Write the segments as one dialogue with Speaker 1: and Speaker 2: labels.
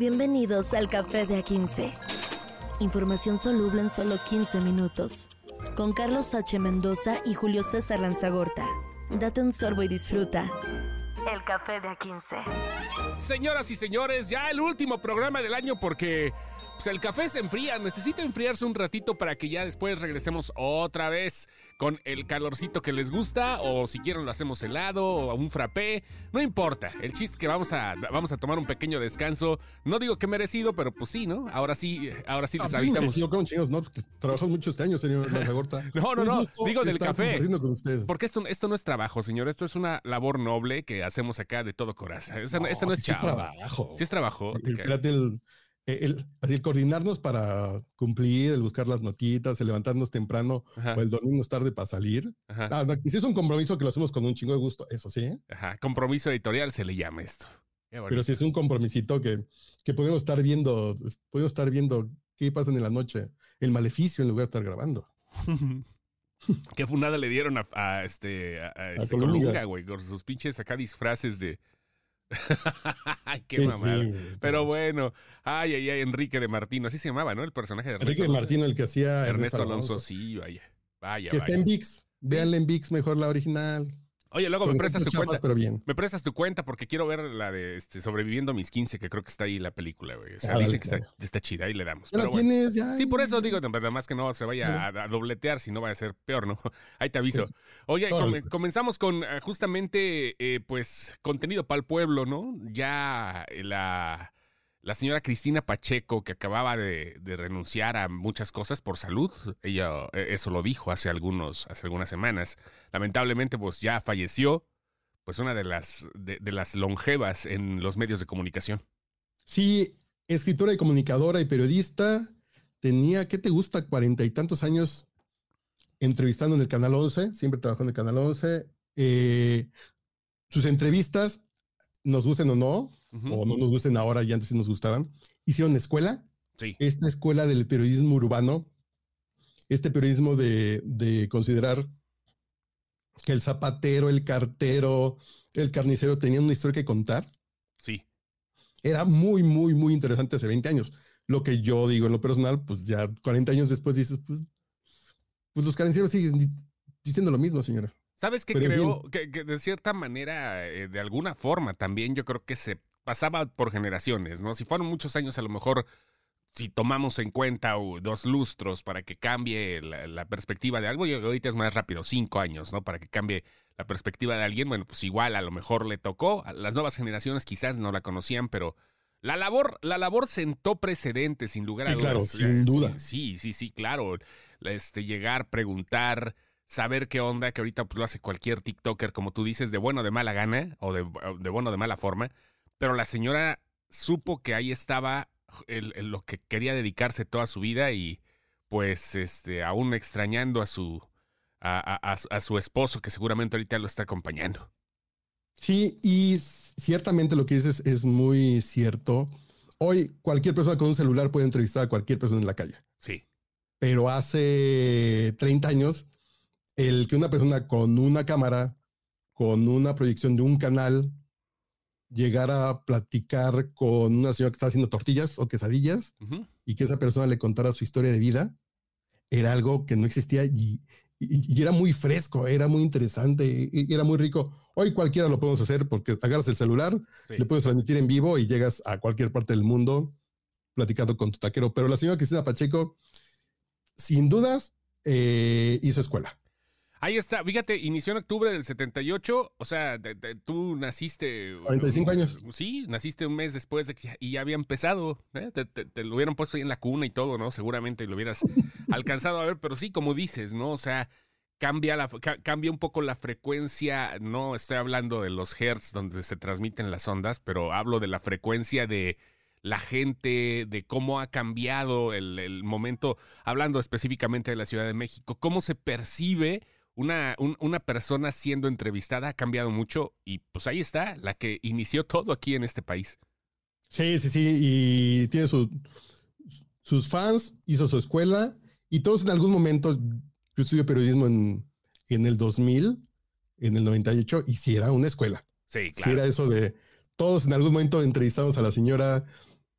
Speaker 1: Bienvenidos al Café de A15. Información soluble en solo 15 minutos. Con Carlos H. Mendoza y Julio César Lanzagorta. Date un sorbo y disfruta. El Café de A15.
Speaker 2: Señoras y señores, ya el último programa del año porque pues, el café se enfría, necesita enfriarse un ratito para que ya después regresemos otra vez con el calorcito que les gusta o si quieren lo hacemos helado o un frappé, no importa. El chiste es que vamos a, vamos a tomar un pequeño descanso. No digo que merecido, pero pues sí, ¿no? Ahora sí, ahora sí les
Speaker 3: Ah,
Speaker 2: avisamos.
Speaker 3: Sí, con chingos, no, pues, trabajas mucho este año, señor Lanzagorta.
Speaker 2: No, no, no, digo del café.
Speaker 3: con.
Speaker 2: Porque esto, esto no es trabajo, señor. Esto es una labor noble que hacemos acá de todo corazón. Esta no, esta no es
Speaker 3: sí
Speaker 2: chavo.
Speaker 3: trabajo.
Speaker 2: Sí es trabajo.
Speaker 3: El, el- el- así el coordinarnos para cumplir, el buscar las notitas, el levantarnos temprano
Speaker 2: Ajá,
Speaker 3: o el dormirnos tarde para salir.
Speaker 2: ajá,
Speaker 3: Ah, no, sí es un compromiso que lo hacemos con un chingo de gusto, eso sí, ¿eh?
Speaker 2: ajá. Compromiso editorial se le llama esto.
Speaker 3: Pero sí es un compromisito que, que podemos estar viendo, podemos estar viendo qué pasa en la noche, el maleficio en lugar de estar grabando.
Speaker 2: Qué funada le dieron a, a este, a, a este.
Speaker 3: Colunga,
Speaker 2: güey, con sus pinches acá disfraces de. Ay, qué
Speaker 3: Sí,
Speaker 2: mamada.
Speaker 3: sí.
Speaker 2: Pero bueno, ay, ay, ay, Enrique de Martino, así se llamaba, ¿no? El personaje de Ernesto
Speaker 3: Enrique
Speaker 2: Alonso.
Speaker 3: Martino, el que hacía
Speaker 2: Ernesto Alonso, sí, vaya. Vaya,
Speaker 3: que está en
Speaker 2: vaya.
Speaker 3: VIX. Véanla en VIX, mejor la original.
Speaker 2: Oye, luego me prestas tu
Speaker 3: chafas,
Speaker 2: cuenta.
Speaker 3: pero bien.
Speaker 2: Me prestas tu cuenta porque quiero ver la de este, Sobreviviendo a mis 15, que creo que está ahí la película, güey. O sea,
Speaker 3: Ah,
Speaker 2: dice que está, está chida y le damos.
Speaker 3: Ya la
Speaker 2: bueno.
Speaker 3: tienes, ya.
Speaker 2: Sí, por eso digo, nada más que no se vaya a, a dobletear, si no va a ser peor, ¿no? Ahí te aviso. Oye, comenzamos con eh, justamente, eh, pues, contenido para el pueblo, ¿no? Ya eh, la, la señora Cristina Pacheco, que acababa de, renunciar a muchas cosas por salud, ella eh, eso lo dijo hace, algunos, hace algunas semanas. Lamentablemente, pues, ya falleció, pues, una de las, de las longevas en los medios de comunicación.
Speaker 3: Sí, escritora y comunicadora y periodista. Tenía, ¿qué te gusta? Cuarenta y tantos años entrevistando en el Canal 11. Siempre trabajó en el Canal 11. Eh, sus entrevistas, nos gusten o no, O no nos gusten ahora y antes sí nos gustaban, hicieron escuela.
Speaker 2: Sí.
Speaker 3: esta escuela del periodismo urbano, este periodismo de, de considerar que el zapatero, el cartero, el carnicero tenían una historia que contar,
Speaker 2: Sí.
Speaker 3: era muy, muy, muy interesante hace 20 años. Lo que yo digo en lo personal, pues ya 40 años después dices, pues, pues los carniceros siguen di- diciendo lo mismo, señora.
Speaker 2: ¿Sabes qué
Speaker 3: Pero
Speaker 2: creo? Que, que de cierta manera, eh, de alguna forma también yo creo que se pasaba por generaciones, ¿no? Si fueron muchos años, a lo mejor, si tomamos en cuenta uh, dos lustros para que cambie la, la perspectiva de algo, y ahorita es más rápido, cinco años, ¿no? Para que cambie la perspectiva de alguien, bueno, pues igual a lo mejor le tocó, a las nuevas generaciones quizás no la conocían, pero... La labor, la labor sentó precedentes, sin lugar a
Speaker 3: Sí,
Speaker 2: dudas.
Speaker 3: claro,
Speaker 2: Eh,
Speaker 3: sin duda.
Speaker 2: Sí, sí, sí, claro. Este, llegar, preguntar, saber qué onda, que ahorita pues lo hace cualquier TikToker, como tú dices, de bueno o de mala gana, o de, de bueno o de mala forma, pero la señora supo que ahí estaba el- el- lo que quería dedicarse toda su vida y pues este, aún extrañando a su, a, a- a su- esposo, que seguramente ahorita lo está acompañando.
Speaker 3: Sí, y ciertamente lo que dices es muy cierto. Hoy cualquier persona con un celular puede entrevistar a cualquier persona en la calle.
Speaker 2: Sí,
Speaker 3: pero hace 30 años, el que una persona con una cámara, con una proyección de un canal, llegara a platicar con una señora que está haciendo tortillas o quesadillas y que esa persona le contara su historia de vida, era algo que no existía y, y- y era muy fresco, era muy interesante, y- y era muy rico. Hoy cualquiera lo podemos hacer porque agarras el celular,
Speaker 2: sí.
Speaker 3: le puedes transmitir en vivo y llegas a cualquier parte del mundo platicando con tu taquero. Pero la señora Cristina Pacheco, sin dudas, eh, hizo escuela.
Speaker 2: Ahí está, fíjate, inició en octubre del 78, o sea, de- de- tú naciste...
Speaker 3: 45 años.
Speaker 2: Sí, naciste un mes después de que y ya había empezado, ¿eh? te, te- te lo hubieran puesto ahí en la cuna y todo, ¿no? Seguramente lo hubieras alcanzado a ver, pero sí, como dices, ¿no? O sea, cambia, la, ca- cambia un poco la frecuencia, no estoy hablando de los hertz donde se transmiten las ondas, pero hablo de la frecuencia de la gente, de cómo ha cambiado el, el momento, hablando específicamente de la Ciudad de México, cómo se percibe una, un- una persona siendo entrevistada, ha cambiado mucho y pues ahí está, la que inició todo aquí en este país.
Speaker 3: Sí, sí, sí. Y tiene su- sus fans, hizo su escuela y todos en algún momento, yo estudié periodismo en, en el 2000, en el 98, y sí era una escuela. Sí,
Speaker 2: claro.
Speaker 3: era eso de todos en algún momento entrevistamos a la señora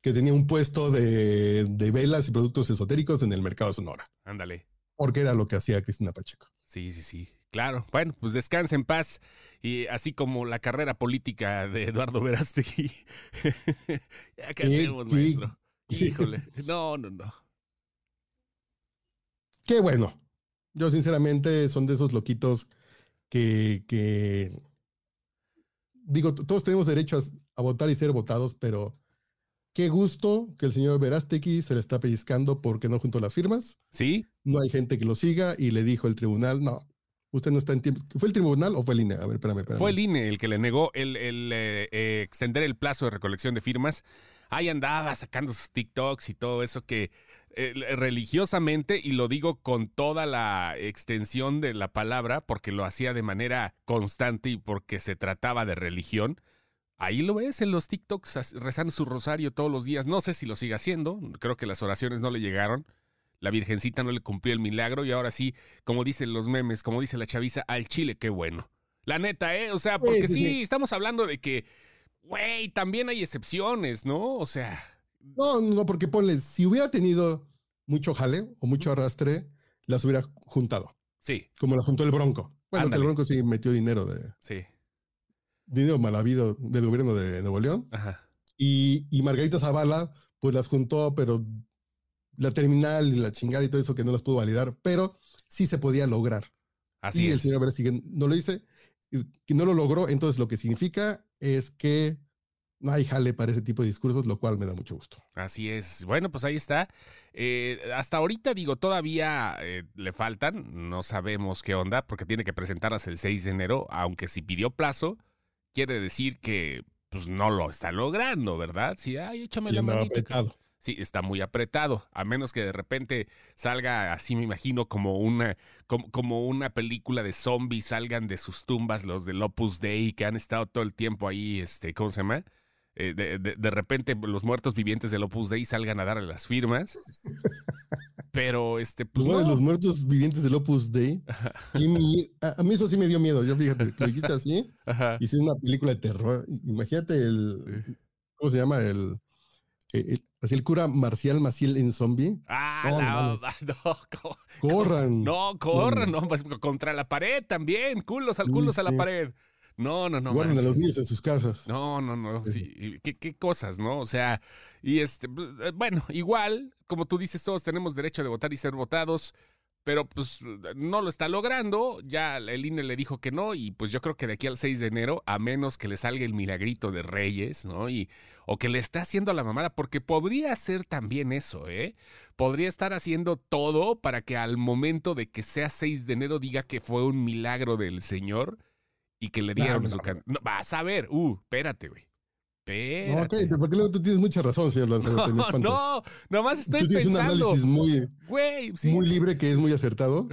Speaker 3: que tenía un puesto de, de velas y productos esotéricos en el mercado de Sonora.
Speaker 2: Ándale.
Speaker 3: Porque era lo que hacía Cristina Pacheco.
Speaker 2: Sí, sí, sí. Claro. Bueno, pues descansa en paz. Y así como la carrera política de Eduardo Verástegui. ya qué hacemos, maestro. Híjole. No, no, no.
Speaker 3: Qué bueno. Yo sinceramente son de esos loquitos que, que digo, todos tenemos derecho a, votar y ser votados, pero qué gusto que el señor Verástegui se le está pellizcando porque no juntó las firmas.
Speaker 2: Sí.
Speaker 3: No hay gente que lo siga y le dijo el tribunal, no, usted no está en tiempo. ¿Fue el tribunal o fue el INE? A ver, espérame, espérame.
Speaker 2: Fue el INE el que le negó el, eh, eh, extender el plazo de recolección de firmas. Ahí andaba sacando sus TikToks y todo eso que eh, religiosamente, y lo digo con toda la extensión de la palabra, porque lo hacía de manera constante y porque se trataba de religión. Ahí lo ves en los TikToks rezando su rosario todos los días. No sé si lo sigue haciendo, creo que las oraciones no le llegaron. La Virgencita no le cumplió el milagro y ahora sí, como dicen los memes, como dice la chaviza, al chile, qué bueno. La neta, ¿eh? O sea, porque sí, estamos hablando de que, güey, también hay excepciones, ¿no? O sea,
Speaker 3: no, no, porque ponle, si hubiera tenido mucho jale o mucho arrastre, las hubiera juntado.
Speaker 2: Sí.
Speaker 3: Como las juntó el Bronco. Bueno, el Bronco sí metió dinero de.
Speaker 2: Sí.
Speaker 3: Dinero mal habido del gobierno de Nuevo León.
Speaker 2: Ajá.
Speaker 3: Y, y Margarita Zavala, pues las juntó, pero la terminal y la chingada y todo eso que no las pudo validar, pero sí se podía lograr.
Speaker 2: Así
Speaker 3: y
Speaker 2: es.
Speaker 3: el señor Versiguen no lo hice, que no lo logró, entonces lo que significa es que no hay jale para ese tipo de discursos, lo cual me da mucho gusto.
Speaker 2: Así es. Bueno, pues ahí está. Eh, hasta ahorita, digo, todavía eh, le faltan, no sabemos qué onda, porque tiene que presentarlas el 6 de enero, aunque si pidió plazo, quiere decir que pues no lo está logrando, ¿verdad? Sí, ay, échame la
Speaker 3: Apretado.
Speaker 2: Sí, está muy apretado, a menos que de repente salga, así me imagino, como una, como, como una película de zombies, salgan de sus tumbas los del Opus Dei que han estado todo el tiempo ahí, este, ¿cómo se llama? Eh, de, de, repente los muertos vivientes del Opus Dei salgan a darle las firmas. Pero este, pues.
Speaker 3: No. Los muertos vivientes del Opus Dei. a, mí eso sí me dio miedo. Yo fíjate, lo dijiste así. Hice una película de terror. Imagínate el. ¿Cómo se llama? El. así el cura Marcial Maciel en zombie.
Speaker 2: Ah, no,
Speaker 3: corran.
Speaker 2: No, corran, no, pues contra la pared también. Culos al culos a la pared. No, no, no.
Speaker 3: Guarden a los niños en sus casas.
Speaker 2: No, no, no. Sí. ¿Qué, ¿Qué, cosas, ¿no? O sea, y este, pues, eh, bueno, igual, como tú dices, todos tenemos derecho de votar y ser votados, pero pues no lo está logrando. Ya el INE le dijo que no, y pues yo creo que de aquí al 6 de enero, a menos que le salga el milagrito de Reyes, ¿no? Y, o que le esté haciendo a la mamada, porque podría ser también eso, ¿eh? Podría estar haciendo todo para que al momento de que sea 6 de enero diga que fue un milagro del Señor y que le dieron su no, Vas a ver, uh, espérate, güey. Espérate.
Speaker 3: No, cállate, porque luego tú tienes mucha razón, señor Lanzarote.
Speaker 2: No, no, nomás estoy
Speaker 3: tú tienes
Speaker 2: pensando.
Speaker 3: un análisis muy,
Speaker 2: güey, sí.
Speaker 3: muy libre que es muy acertado.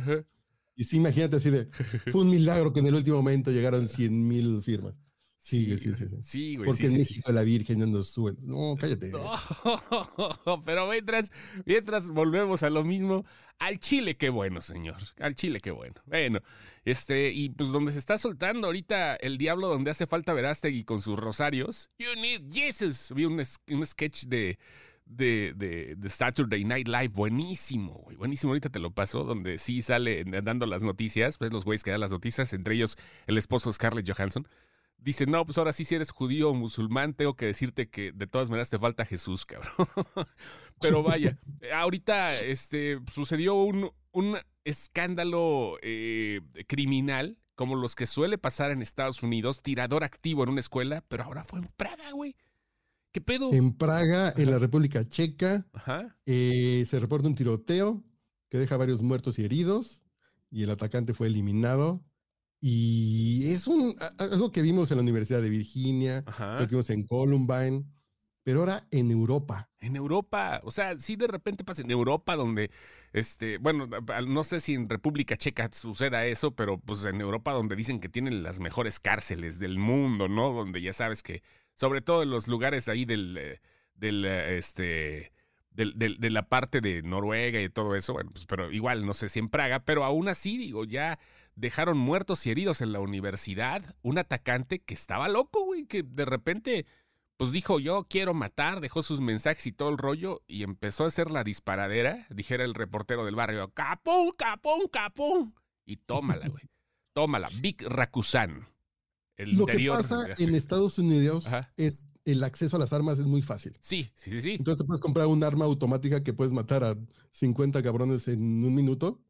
Speaker 3: Y sí, imagínate así de, fue un milagro que en el último momento llegaron 100 mil firmas. Sí, sí, sí.
Speaker 2: Sí, güey.
Speaker 3: Porque
Speaker 2: en
Speaker 3: México la Virgen no nos sube. No, cállate.
Speaker 2: No, pero mientras, mientras volvemos a lo mismo, al Chile, qué bueno, señor. Al Chile, qué bueno. Bueno, este, y pues donde se está soltando ahorita el diablo donde hace falta Verástegui con sus rosarios. You need Jesus. Vi un, un sketch de, de, de, de, Saturday Night Live, buenísimo, güey, buenísimo. Ahorita te lo paso, donde sí sale dando las noticias, pues los güeyes que dan las noticias, entre ellos el esposo Scarlett Johansson. Dice, no, pues ahora sí, si eres judío o musulmán, tengo que decirte que de todas maneras te falta Jesús, cabrón. Pero vaya, ahorita este, sucedió un, un escándalo eh, criminal, como los que suele pasar en Estados Unidos, tirador activo en una escuela, pero ahora fue en Praga, güey. ¿Qué pedo?
Speaker 3: En Praga, en la República Checa, eh, se reporta un tiroteo que deja varios muertos y heridos, y el atacante fue eliminado. Y es un, algo que vimos en la Universidad de Virginia, lo que vimos en Columbine, pero ahora en Europa.
Speaker 2: En Europa, o sea, sí de repente pasa en Europa donde, este, bueno, no sé si en República Checa suceda eso, pero pues en Europa donde dicen que tienen las mejores cárceles del mundo, ¿no? Donde ya sabes que, sobre todo en los lugares ahí del, eh, del, eh, este, del, de la parte de Noruega y todo eso, bueno, pues, pero igual, no sé si en Praga, pero aún así, digo, ya dejaron muertos y heridos en la universidad un atacante que estaba loco, güey, que de repente pues dijo, yo quiero matar, dejó sus mensajes y todo el rollo y empezó a hacer la disparadera, dijera el reportero del barrio, capón, capón, capón. Y tómala, güey. tómala. Big Rakusan.
Speaker 3: El Lo que pasa en Estados Unidos es el acceso a las armas es muy fácil.
Speaker 2: Sí, sí, sí, sí.
Speaker 3: Entonces puedes comprar un arma automática que puedes matar a 50 cabrones en un minuto.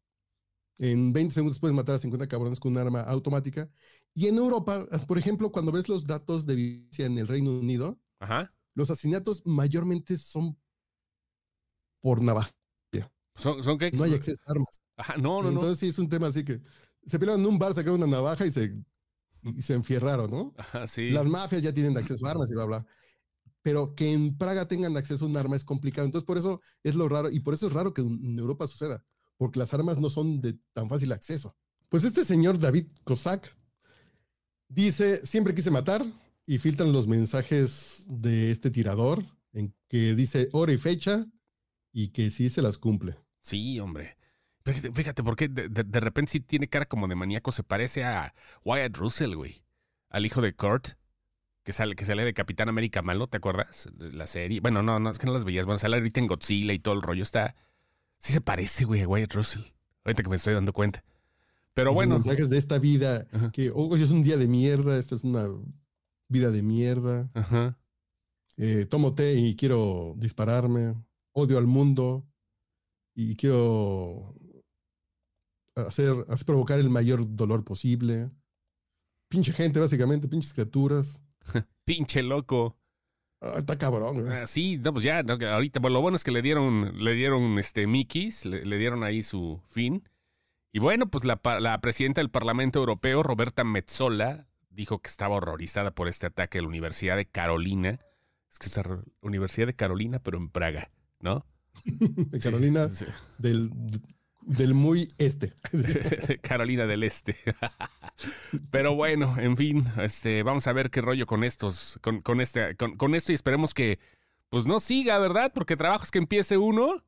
Speaker 3: En 20 segundos puedes matar a 50 cabrones con un arma automática. Y en Europa, por ejemplo, cuando ves los datos de violencia en el Reino Unido, los asesinatos mayormente son por navaja.
Speaker 2: ¿Son, son qué?
Speaker 3: No hay acceso a armas.
Speaker 2: Ajá, no, no,
Speaker 3: Entonces sí es un tema así que se pelearon en un bar, sacaron una navaja y se, y se enfierraron, ¿no?
Speaker 2: Ajá, sí.
Speaker 3: Las mafias ya tienen acceso a armas y bla, bla. Pero que en Praga tengan acceso a un arma es complicado. Entonces por eso es lo raro y por eso es raro que en Europa suceda, porque las armas no son de tan fácil acceso. Pues este señor David Kozak Dice, siempre quise matar y filtran los mensajes de este tirador en que dice hora y fecha y que sí se las cumple.
Speaker 2: Sí, hombre. Fíjate, porque de, de, repente sí tiene cara como de maníaco. Se parece a Wyatt Russell, güey. Al hijo de Kurt, que sale, que sale de Capitán América Malo, ¿te acuerdas? La serie. Bueno, no, no, es que no las veías. Bueno, sale ahorita en Godzilla y todo el rollo. Está. Sí se parece, güey, a Wyatt Russell. Ahorita que me estoy dando cuenta. Pero bueno.
Speaker 3: Los mensajes de esta vida, que hoy es un día de mierda, esta es una vida de mierda. Eh, tomo té y quiero dispararme. Odio al mundo y quiero hacer, hacer provocar el mayor dolor posible. Pinche gente, básicamente, pinches criaturas.
Speaker 2: Pinche loco.
Speaker 3: Ah, está cabrón,
Speaker 2: ah, sí, no, pues ya, ahorita, lo bueno es que le dieron, le dieron este Mickeys, le dieron ahí su fin. Y bueno, pues la, presidenta del Parlamento Europeo, Roberta Metzola, dijo que estaba horrorizada por este ataque a la Universidad de Carolina. Es que es la Universidad de Carolina, pero en Praga, ¿no?
Speaker 3: de Carolina Del, del muy este.
Speaker 2: Carolina del Este. Pero bueno, en fin, este, vamos a ver qué rollo con estos, con, con este, con, con, esto y esperemos que pues no siga, ¿verdad? Porque trabajos que empiece uno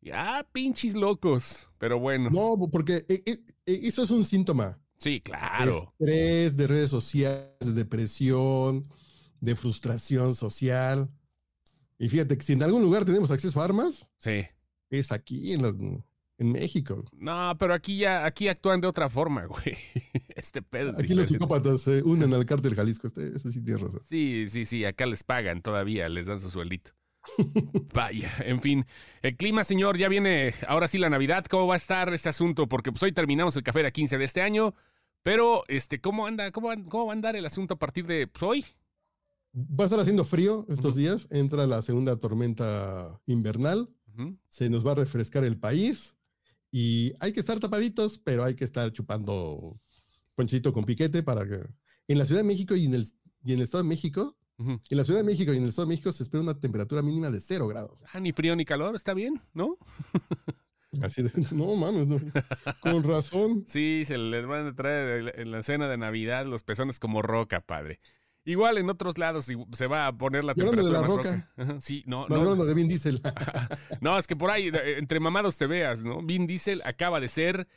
Speaker 2: ya, pinches locos. Pero bueno.
Speaker 3: No, porque eh, eh, eh, eso es un síntoma.
Speaker 2: Sí, claro.
Speaker 3: Estrés de redes sociales, de depresión, de frustración social. Y fíjate que si en algún lugar tenemos acceso a armas,
Speaker 2: sí.
Speaker 3: es aquí en, las, en México.
Speaker 2: No, pero aquí ya, aquí actúan de otra forma, güey. Este pedo.
Speaker 3: Aquí los psicópatas se unen al cártel Jalisco. Este, ese sí tiene razón.
Speaker 2: Sí, sí, sí. Acá les pagan todavía, les dan su sueldito. Vaya, en fin. El clima, señor, ya viene ahora sí la Navidad. ¿Cómo va a estar este asunto? Porque pues hoy terminamos el café de 15 de este año. Pero, este, ¿cómo anda? ¿Cómo, cómo va a andar el asunto a partir de pues, hoy?
Speaker 3: Va a estar haciendo frío estos días. Entra la segunda tormenta invernal. Se nos va a refrescar el país. Y hay que estar tapaditos, pero hay que estar chupando ponchito con piquete para que en la Ciudad de México y en el, y en el Estado de México en la Ciudad de México y en el Estado de México se espera una temperatura mínima de cero grados.
Speaker 2: Ah, ni frío ni calor, está bien, ¿no?
Speaker 3: Así de, no mames, con razón.
Speaker 2: Sí, se les van a traer en la cena de Navidad los pezones como roca, padre. Igual en otros lados se va a poner la temperatura de la roca. Sí, no,
Speaker 3: no. hablando de Vin Diesel.
Speaker 2: no, es que por ahí, entre mamados te veas, ¿no? Vin Diesel acaba de ser,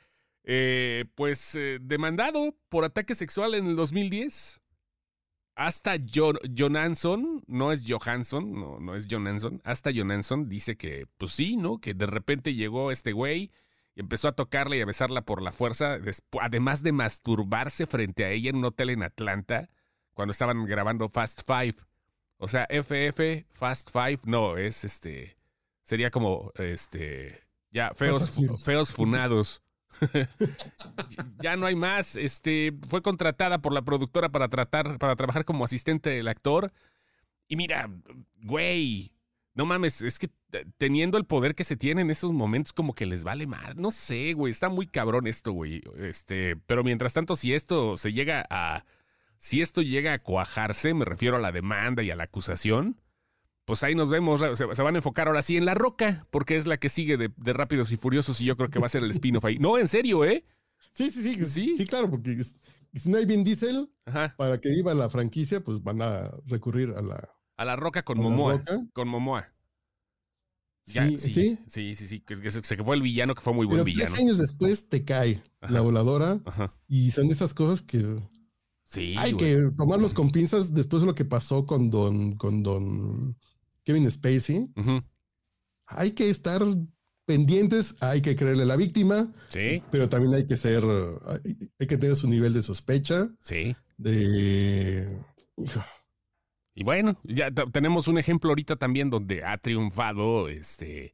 Speaker 2: eh, pues, eh, demandado por ataque sexual en el 2010 hasta Jonanson, no es Johansson, no, no es Jonanson, hasta Jonanson dice que, pues sí, ¿no? Que de repente llegó este güey y empezó a tocarla y a besarla por la fuerza, además de masturbarse frente a ella en un hotel en Atlanta cuando estaban grabando Fast Five. O sea, FF, Fast Five, no, es este, sería como, este, ya, feos, feos funados. ya no hay más. Este, fue contratada por la productora para tratar, para trabajar como asistente del actor. Y mira, güey, no mames, es que teniendo el poder que se tiene en esos momentos, como que les vale mal. No sé, güey, está muy cabrón esto, güey. Este, pero mientras tanto, si esto se llega a. Si esto llega a cuajarse, me refiero a la demanda y a la acusación, pues ahí nos vemos. Se, van a enfocar ahora sí en La Roca, porque es la que sigue de, Rápidos y Furiosos y yo creo que va a ser el spin-off ahí. No, en serio, ¿eh?
Speaker 3: Sí, sí, sí. Sí, sí claro, porque si no hay Vin Diesel, para que viva la franquicia, pues van a recurrir a la...
Speaker 2: A La Roca con Momoa. Con Momoa.
Speaker 3: sí, sí,
Speaker 2: sí, sí, sí, que, se fue el villano, que fue muy buen villano.
Speaker 3: Tres años después te cae la voladora y son esas cosas que
Speaker 2: Sí.
Speaker 3: Hay
Speaker 2: güey.
Speaker 3: que tomarlos con pinzas después de lo que pasó con don, con don Kevin Spacey. Hay que estar pendientes, hay que creerle a la víctima,
Speaker 2: Sí,
Speaker 3: pero también hay que ser, hay, hay que tener su nivel de sospecha,
Speaker 2: sí.
Speaker 3: de... hijo,
Speaker 2: Y bueno, ya tenemos un ejemplo ahorita también donde ha triunfado, este,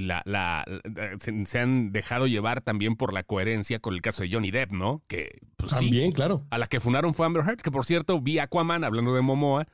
Speaker 2: la, la, la- se, se han dejado llevar también por la coherencia con el caso de Johnny Depp, ¿no? Que, pues sí,
Speaker 3: También, claro.
Speaker 2: a la que funaron fue Amber Heard, que por cierto vi Aquaman hablando de Momoa.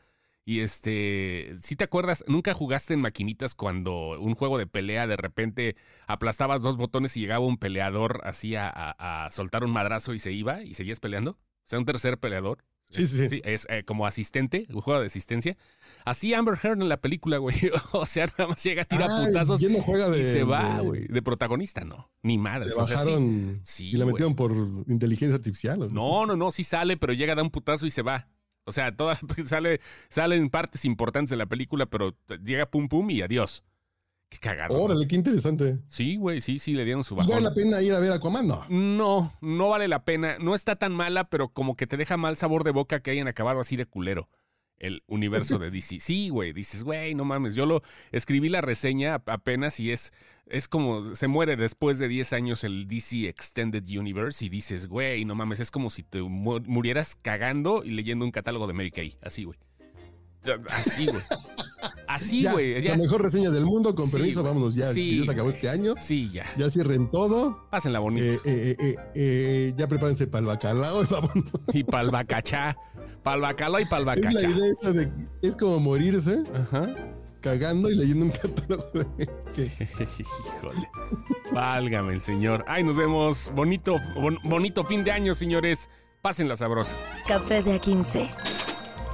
Speaker 2: Y este, si te acuerdas, nunca jugaste en maquinitas cuando un juego de pelea de repente aplastabas dos botones y llegaba un peleador así a, a- a soltar un madrazo y se iba y seguías peleando? O sea, un tercer peleador.
Speaker 3: Sí, sí, sí.
Speaker 2: es eh, como asistente, un juego de asistencia. Así Amber Heard en la película, güey. o sea, nada más llega, tira
Speaker 3: Ah,
Speaker 2: putazos
Speaker 3: no juega de,
Speaker 2: y se va,
Speaker 3: de-
Speaker 2: güey. De protagonista, no. Ni madre.
Speaker 3: Le bajaron
Speaker 2: sí,
Speaker 3: y la metieron por inteligencia artificial. ¿o
Speaker 2: No, no, no, sí sale, pero llega, da un putazo y se va. O sea, toda, sale, salen partes importantes de la película, pero llega pum pum y adiós. Qué cagado. ¿no?
Speaker 3: Órale, qué interesante.
Speaker 2: Sí, güey, sí, sí, le dieron su
Speaker 3: ¿Y vale
Speaker 2: bajón.
Speaker 3: la pena ir a ver a Aquaman? No.
Speaker 2: No, no vale la pena. No está tan mala, pero como que te deja mal sabor de boca que hayan acabado así de culero el universo de DC. Sí, güey, dices, güey, no mames. Yo lo escribí la reseña ap- apenas y es, es como se muere después de 10 años el DC Extended Universe y dices, güey, no mames, es como si te mu- murieras cagando y leyendo un catálogo de Mary Kay. Así, güey. Así, güey. Así, güey.
Speaker 3: La mejor reseña del mundo, con
Speaker 2: Sí,
Speaker 3: permiso, vámonos ya.
Speaker 2: Sí,
Speaker 3: ya se acabó este año.
Speaker 2: Sí, ya.
Speaker 3: Ya cierren todo.
Speaker 2: Pásenla bonito.
Speaker 3: Eh, eh, eh, eh, ya prepárense para el bacalao y vámonos.
Speaker 2: Y pa'l bacachá. Pa'l bacalao y
Speaker 3: Es la
Speaker 2: bacachá.
Speaker 3: idea esa de es como morirse
Speaker 2: Ajá.
Speaker 3: cagando y leyendo un catálogo de que
Speaker 2: Híjole. Válgame el señor. Ay, nos vemos. Bonito, bon- bonito fin de año, señores. Pásenla sabrosa.
Speaker 1: Café de A15.